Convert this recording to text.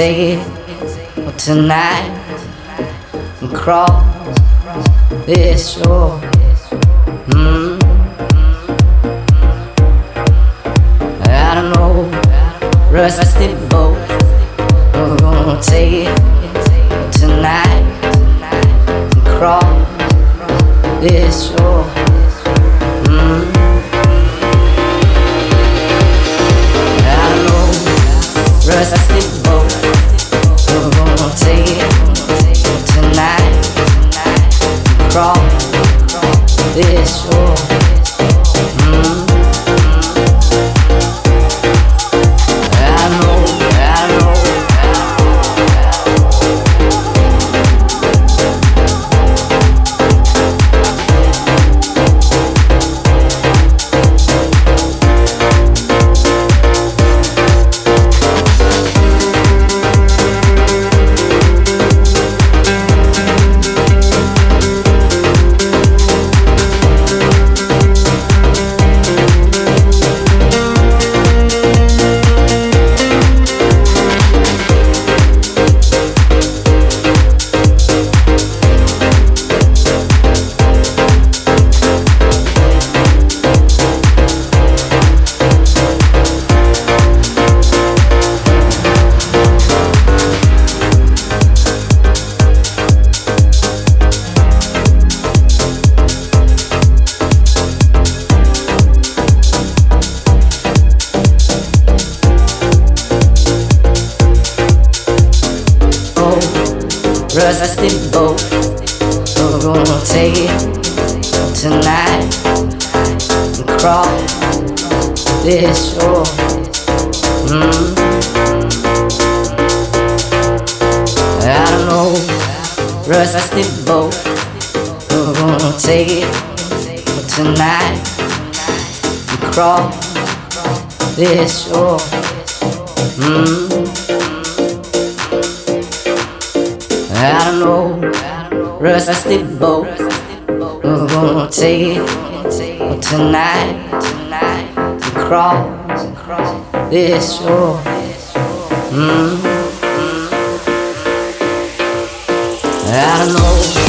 say it, tonight and cross this shore. I don't know, rusty boat. We're gonna take it tonight. To cross this shore. Mm-hmm. I don't know.